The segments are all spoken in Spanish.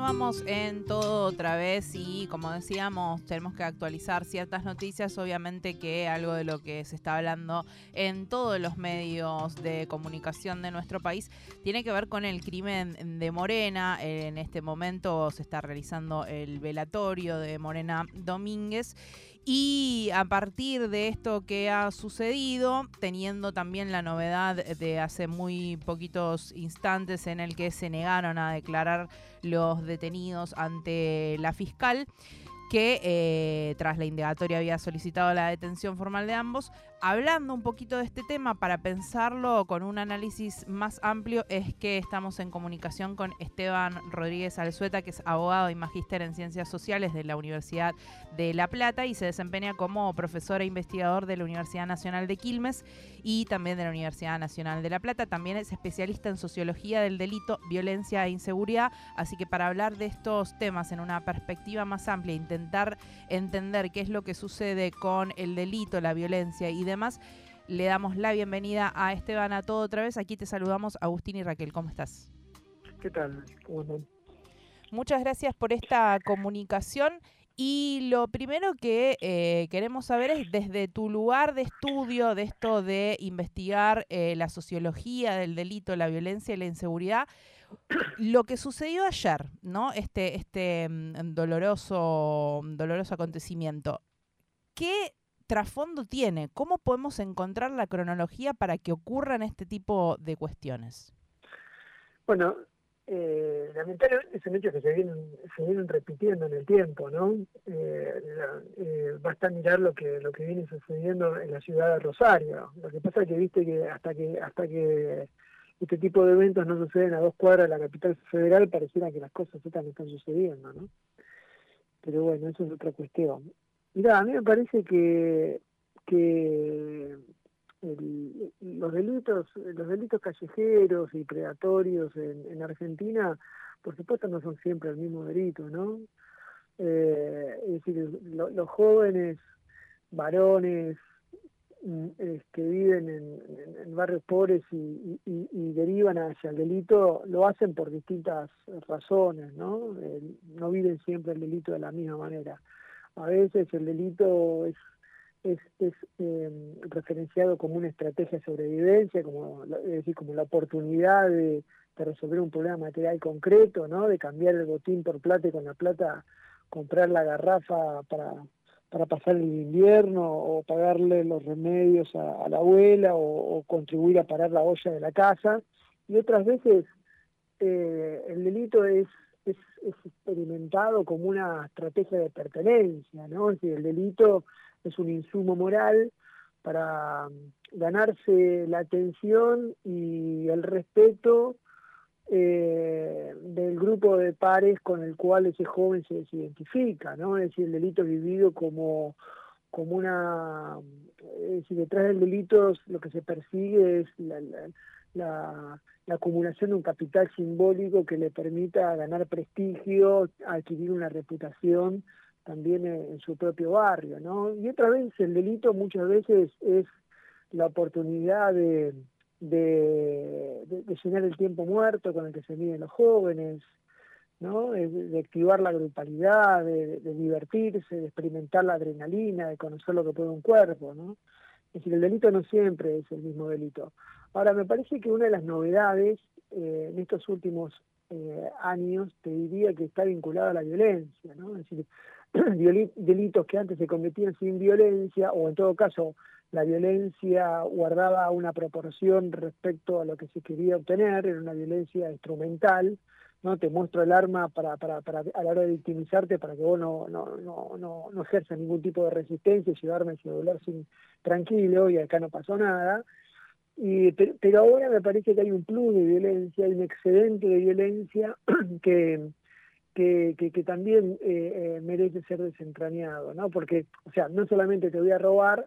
continuamos en todo otra vez y como decíamos, tenemos que actualizar ciertas noticias. Obviamente que algo de lo que se está hablando en todos los medios de comunicación de nuestro país tiene que ver con el crimen de Morena. En este momento se está realizando el velatorio de Morena Domínguez. Y a partir de esto que ha sucedido, teniendo también la novedad de hace muy poquitos instantes en el que se negaron a declarar los detenidos ante la fiscal, que eh, tras la indagatoria había solicitado la detención formal de ambos. Hablando un poquito de este tema para pensarlo con un análisis más amplio, es que estamos en comunicación con Esteban Rodríguez Alzueta, que es abogado y magíster en ciencias sociales de la Universidad de La Plata y se desempeña como profesor e investigador de la Universidad Nacional de Quilmes y también de la Universidad Nacional de La Plata. También es especialista en sociología del delito, violencia e inseguridad. Así que para hablar de estos temas en una perspectiva más amplia, intentar entender qué es lo que sucede con el delito, la violencia y demás, le damos la bienvenida a Esteban a todo otra vez. Aquí te saludamos, Agustín y Raquel. ¿Cómo estás? ¿Qué tal? Muchas gracias por esta comunicación. Y lo primero que eh, queremos saber es desde tu lugar de estudio de esto de investigar eh, la sociología del delito, la violencia y la inseguridad, lo que sucedió ayer, ¿no? Este, este mm, doloroso, doloroso acontecimiento. ¿Qué trasfondo tiene? ¿Cómo podemos encontrar la cronología para que ocurran este tipo de cuestiones? Bueno, eh, lamentablemente son hechos que se vienen, se vienen repitiendo en el tiempo, ¿no? Eh, eh, basta mirar lo que viene sucediendo en la ciudad de Rosario. Lo que pasa es que viste que hasta que hasta que este tipo de eventos no suceden a dos cuadras de la capital federal, pareciera que las cosas están, están sucediendo, ¿no? Pero bueno, eso es otra cuestión. Mira, a mí me parece que que los delitos los delitos callejeros y predatorios en, Argentina por supuesto no son siempre el mismo delito no eh, es decir los jóvenes varones mm, que viven en, barrios pobres y, derivan hacia el delito lo hacen por distintas razones no no viven siempre el delito de la misma manera a veces el delito es em, referenciado como una estrategia de sobrevivencia, como, es decir, como la oportunidad de, resolver un problema material concreto, ¿no? de cambiar el botín por plata y con la plata comprar la garrafa para, pasar el invierno o pagarle los remedios a, la abuela o, contribuir a parar la olla de la casa. Y otras veces eh, el delito es, es, es, experimentado como una estrategia de pertenencia, ¿no? Es decir, el delito es un insumo moral para mm, ganarse la atención y el respeto eh, del grupo de pares con el cual ese joven se, identifica, ¿no? Es decir, el delito vivido como, como una... Es decir, detrás del delito lo que se persigue es la, la, la, acumulación de un capital simbólico que le permita ganar prestigio, adquirir una reputación también en su propio barrio, ¿no? Y otra vez el delito muchas veces es la oportunidad de, de, llenar el tiempo muerto con el que se miden los jóvenes, ¿no? De, activar la grupalidad, de, divertirse, de experimentar la adrenalina, de conocer lo que puede un cuerpo, ¿no? Es decir, el delito no siempre es el mismo delito. Ahora, me parece que una de las novedades eh, en estos últimos eh, años, te diría que está vinculada a la violencia, ¿no? Es decir, delitos que antes se cometían sin violencia, o en todo caso la violencia guardaba una proporción respecto a lo que se quería obtener, era una violencia instrumental, ¿no? Te muestro el arma para, para, para a la hora de victimizarte para que vos no, no, no, no, no ejerzas ningún tipo de resistencia y llevarme el celular sin, tranquilo y acá no pasó nada. Y, pero ahora me parece que hay un plus de violencia, hay un excedente de violencia que, que, que, también eh, eh, merece ser desentrañado, ¿no? Porque, o sea, no solamente te voy a robar,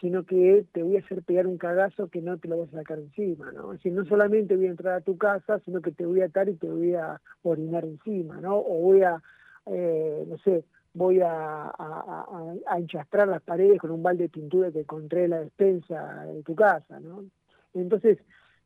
sino que te voy a hacer pegar un cagazo que no te lo vas a sacar encima, ¿no? Es decir, no solamente voy a entrar a tu casa, sino que te voy a atar y te voy a orinar encima, ¿no? O voy a, eh, no sé, voy a, a, enchastrar las paredes con un balde de pintura que encontré en la despensa de tu casa, ¿no? Entonces,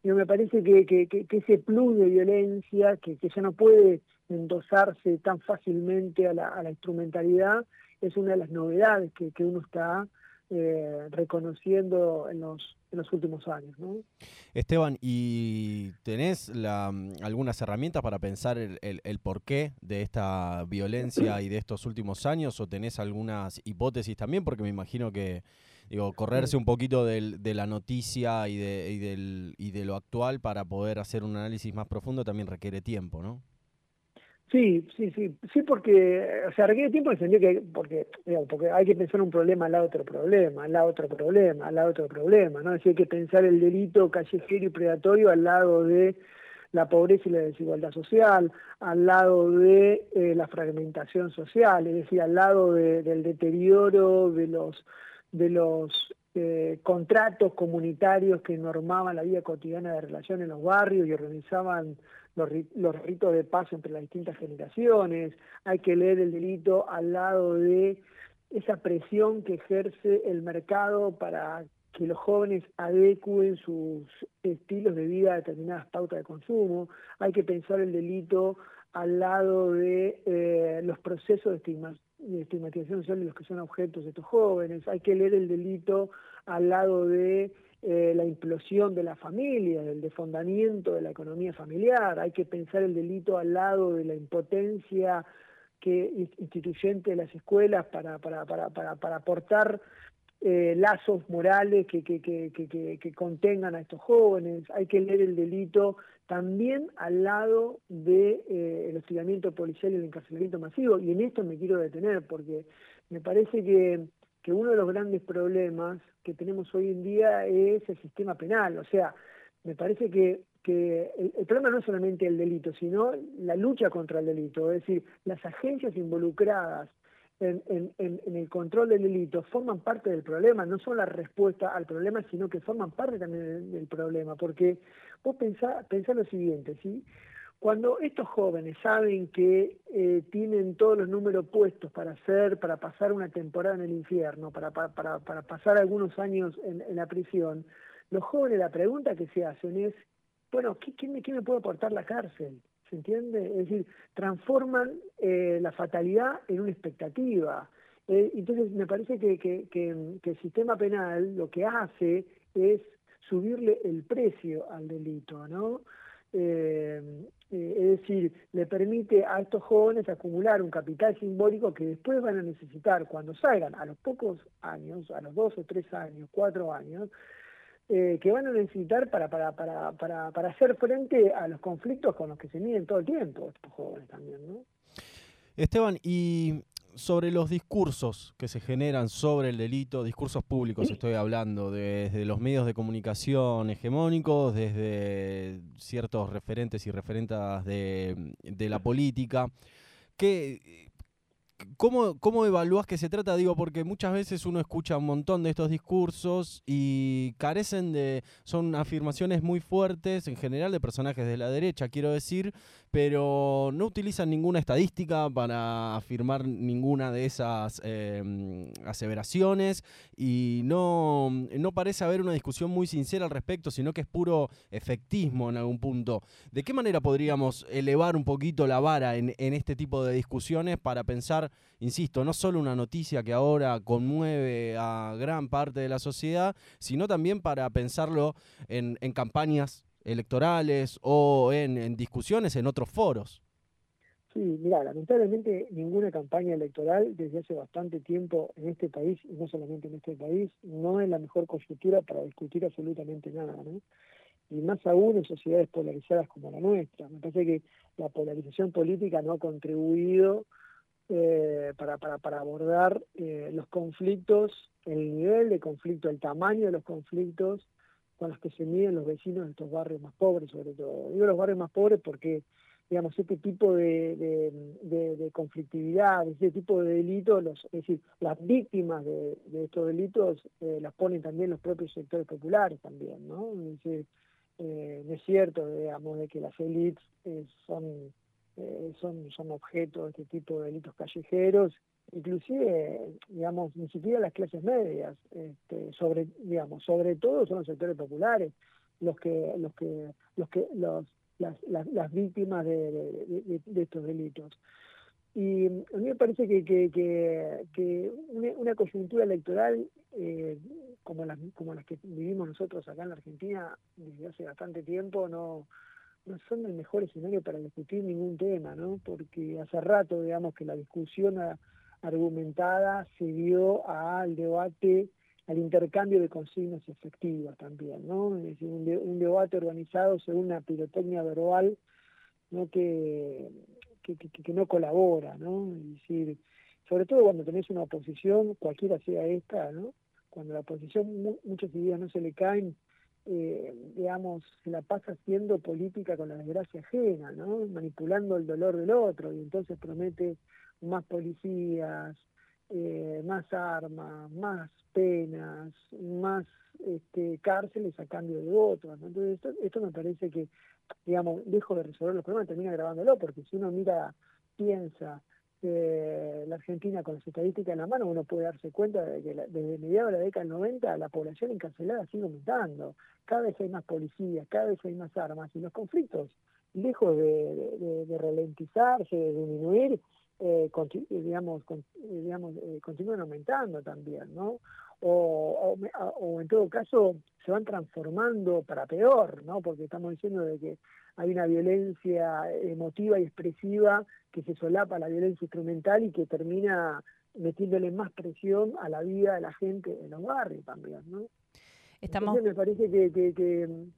yo me parece que, que, que, ese plus de violencia, que, que ya no puede endosarse tan fácilmente a la, instrumentalidad, es una de las novedades que, que uno está eh, reconociendo en los, en los últimos años. ¿no? Esteban, ¿y tenés la, algunas herramientas para pensar el, el, porqué de esta violencia y de estos últimos años? ¿O tenés algunas hipótesis también? Porque me imagino que digo, correrse un poquito del, de la noticia y de, del, y de lo actual para poder hacer un análisis más profundo también requiere tiempo, ¿no? Sí, sí, sí, sí, porque, o sea, requiere tiempo en que, porque, digamos, porque hay que pensar un problema al otro problema, al otro problema, al otro problema, ¿no? Es hay que pensar el delito callejero y predatorio al lado de la pobreza y la desigualdad social, al lado de eh, la fragmentación social, es decir, al lado del deterioro de los de los eh, contratos comunitarios que normaban la vida cotidiana de relación en los barrios y organizaban los, ritos de paz entre las distintas generaciones, hay que leer el delito al lado de esa presión que ejerce el mercado para que los jóvenes adecúen sus estilos de vida a determinadas pautas de consumo, hay que pensar el delito al lado de eh, los procesos de, de estigmatización social de los que son objetos de estos jóvenes, hay que leer el delito al lado de eh, la implosión de la familia, del defondamiento de la economía familiar, hay que pensar el delito al lado de la impotencia que instituyente de las escuelas para, para, para, para, para aportar eh, lazos morales que, que, que, que, contengan a estos jóvenes, hay que leer el delito también al lado del de, eh, hostigamiento policial y el encarcelamiento masivo, y en esto me quiero detener porque me parece que que uno de los grandes problemas que tenemos hoy en día es el sistema penal. O sea, me parece que, que el, problema no es solamente el delito, sino la lucha contra el delito. Es decir, las agencias involucradas en, en, el control del delito forman parte del problema, no son la respuesta al problema, sino que forman parte también del, problema. Porque vos pensá, pensá lo siguiente, ¿sí? Cuando estos jóvenes saben que eh, tienen todos los números puestos para hacer, para pasar una temporada en el infierno, para, para, para, pasar algunos años en, la prisión, los jóvenes la pregunta que se hacen es, bueno, ¿quién, me, me puede aportar la cárcel? ¿Se entiende? Es decir, transforman eh, la fatalidad en una expectativa. Eh, entonces, me parece que, que, que, el sistema penal lo que hace es subirle el precio al delito, ¿no? Eh, eh, es decir, le permite a estos jóvenes acumular un capital simbólico que después van a necesitar cuando salgan a los pocos años, a los dos o tres años, cuatro años, eh, que van a necesitar para, para, para, para, para hacer frente a los conflictos con los que se miden todo el tiempo estos jóvenes también, ¿no? Esteban, y sobre los discursos que se generan sobre el delito, discursos públicos estoy hablando, desde los medios de comunicación hegemónicos, desde ciertos referentes y referentas de, de la política, que ¿Cómo, ¿Cómo evalúas que se trata? Digo, porque muchas veces uno escucha un montón de estos discursos y carecen de. son afirmaciones muy fuertes, en general de personajes de la derecha, quiero decir, pero no utilizan ninguna estadística para afirmar ninguna de esas em, aseveraciones y no, no parece haber una discusión muy sincera al respecto, sino que es puro efectismo en algún punto. ¿De qué manera podríamos elevar un poquito la vara en, en este tipo de discusiones para pensar, insisto, no solo una noticia que ahora conmueve a gran parte de la sociedad, sino también para pensarlo en, en campañas electorales o en, discusiones en otros foros. Sí, mira, lamentablemente ninguna campaña electoral desde hace bastante tiempo en este país, y no solamente en este país, no es la mejor coyuntura para discutir absolutamente nada, ¿no? Y más aún en sociedades polarizadas como la nuestra. Me parece que la polarización política no ha contribuido eh, para, para, para abordar eh, los conflictos, el nivel de conflicto, el tamaño de los conflictos con los que se miden los vecinos de estos barrios más pobres, sobre todo. Digo los barrios más pobres porque, digamos, este tipo de, de, conflictividad, este tipo de delitos, los, es decir, las víctimas de, estos delitos eh, las ponen también los propios sectores populares también, ¿no? Es decir, eh, no es cierto, digamos, de que las élites eh, son, son, objeto de este tipo de delitos callejeros inclusive, digamos, ni siquiera las clases medias, este, sobre, digamos, sobre todo son los sectores populares, los que, los que, los que, los, las, las, víctimas de, estos delitos. Y a mí me parece que, que, una, coyuntura electoral eh, como, las, como las que vivimos nosotros acá en la Argentina desde hace bastante tiempo no, no son el mejor escenario para discutir ningún tema, ¿no? Porque hace rato, digamos, que la discusión argumentada se dio al debate al intercambio de consignas efectivas también, ¿no? Es decir, un, debate organizado según una pirotecnia verbal ¿no? Que, que, no colabora, ¿no? Es decir, sobre todo cuando tenés una oposición, cualquiera sea esta, ¿no? Cuando la oposición muchas ideas no se le caen, eh, digamos, se la pasa haciendo política con la desgracia ajena, ¿no? Manipulando el dolor del otro y entonces promete más policías, eh, más armas, más penas, más este, cárceles a cambio de votos. Entonces, esto, me parece que, digamos, dejo de resolver los problemas, termina grabándolo, porque si uno mira, piensa eh, la Argentina con las estadísticas en la mano, uno puede darse cuenta de que desde mediados de la década del 90 la población encarcelada sigue aumentando. Cada vez hay más policías, cada vez hay más armas y los conflictos, lejos de, de ralentizarse, de disminuir, eh, digamos, eh, digamos eh, continúan aumentando también, ¿no? O, o, en todo caso se van transformando para peor, ¿no? Porque estamos diciendo de que hay una violencia emotiva y expresiva que se solapa la violencia instrumental y que termina metiéndole más presión a la vida de la gente en los barrios también, ¿no? Estamos... Entonces me parece que, que,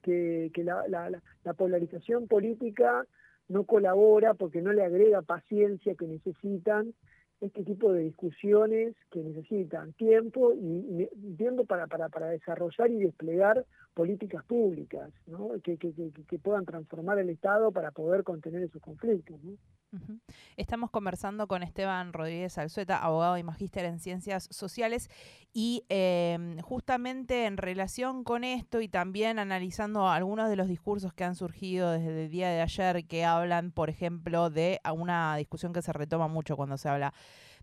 que, que la, la, la polarización política no colabora porque no le agrega paciencia que necesitan este tipo de discusiones que necesitan tiempo y, tiempo para, para, para, desarrollar y desplegar políticas públicas ¿no? que, que, que, puedan transformar el Estado para poder contener esos conflictos. ¿no? Estamos conversando con Esteban Rodríguez Alzueta, abogado y magíster en ciencias sociales, y em, justamente en relación con esto y también analizando algunos de los discursos que han surgido desde el día de ayer que hablan, por ejemplo, de una discusión que se retoma mucho cuando se habla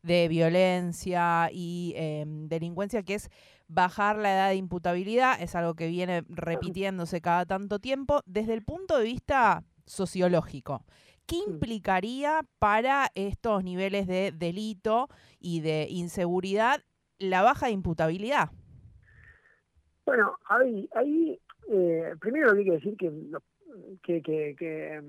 de violencia y em, delincuencia, que es bajar la edad de imputabilidad, es algo que viene repitiéndose cada tanto tiempo, desde el punto de vista sociológico. ¿Qué mm. implicaría para estos niveles de delito y de inseguridad la baja de imputabilidad? Bueno, ahí, ahí eh, primero hay que decir que, que, que,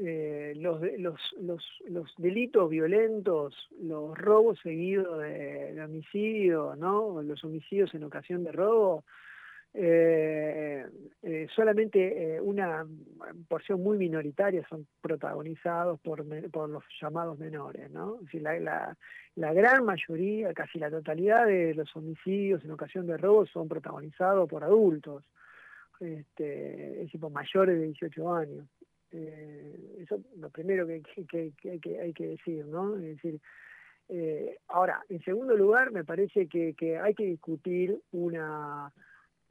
eh, los, los, los, los, delitos violentos, los robos seguidos de, de, homicidio, ¿no? los homicidios en ocasión de robo, eh, eh, solamente eh, una porción muy minoritaria son protagonizados por, por los llamados menores, ¿no? la, la, la, gran mayoría, casi la totalidad de los homicidios en ocasión de robo son protagonizados por adultos, este, es decir, por mayores de 18 años. Eh, eso es lo primero que, que, que, que, hay que decir, ¿no? Es decir, eh, ahora, en segundo lugar, me parece que, que hay que discutir una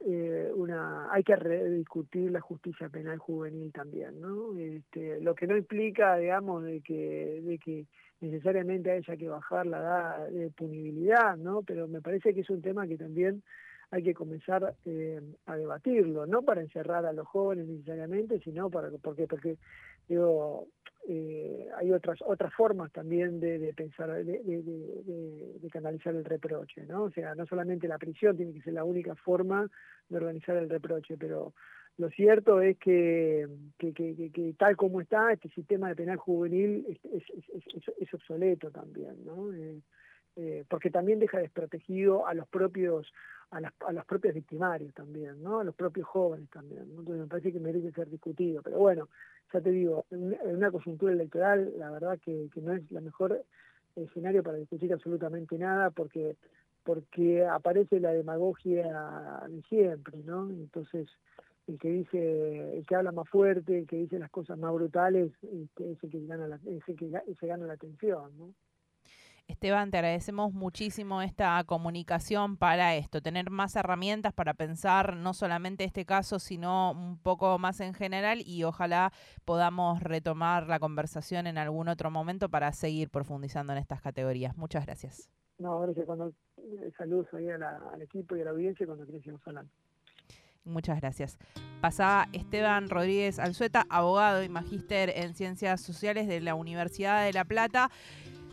eh, una hay que rediscutir la justicia penal juvenil también no este, lo que no implica digamos de que de que necesariamente haya que bajar la edad de punibilidad no pero me parece que es un tema que también hay que comenzar eh, a debatirlo no para encerrar a los jóvenes necesariamente sino para porque porque digo eh, hay otras otras formas también de, pensar, de, de, canalizar el reproche, ¿no? O sea, no solamente la prisión tiene que ser la única forma de organizar el reproche, pero lo cierto es que, que, que, tal como está, este sistema de penal juvenil es, es, es, obsoleto también, ¿no? Eh, eh, porque también deja desprotegido a los propios a las, a los propios victimarios también, ¿no? A los propios jóvenes también. Entonces me parece que merece ser discutido. Pero bueno, ya te digo, en, una coyuntura electoral, la verdad que, que no es la mejor escenario para discutir absolutamente nada, porque porque aparece la demagogia de siempre, ¿no? Entonces el que dice, el que habla más fuerte, el que dice las cosas más brutales, este, es el que gana la, es que se gana la atención, ¿no? Esteban, te agradecemos muchísimo esta comunicación para esto, tener más herramientas para pensar no solamente este caso, sino un poco más en general y ojalá podamos retomar la conversación en algún otro momento para seguir profundizando en estas categorías. Muchas gracias. No, gracias. Cuando, eh, saludos ahí al equipo y a la audiencia cuando queremos hablando. Muchas gracias. Pasaba Esteban Rodríguez Alzueta, abogado y magíster en Ciencias Sociales de la Universidad de La Plata,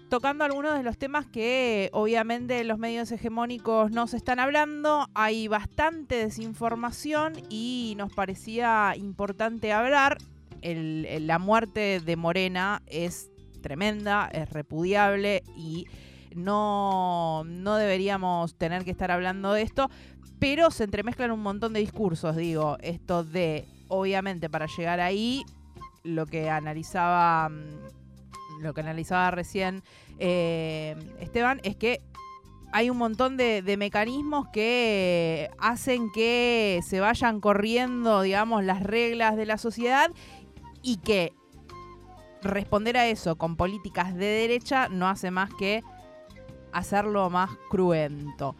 tocando algunos de los temas que obviamente los medios hegemónicos no se están hablando. Hay bastante desinformación y nos parecía importante hablar. la muerte de Morena es tremenda, es repudiable y no, no deberíamos tener que estar hablando de esto, pero se entremezclan un montón de discursos, digo, esto de, obviamente, para llegar ahí, lo que analizaba, mm, lo que analizaba recién eh, Esteban, es que hay un montón de, de, mecanismos que hacen que se vayan corriendo, digamos, las reglas de la sociedad y que responder a eso con políticas de derecha no hace más que hacerlo más cruento.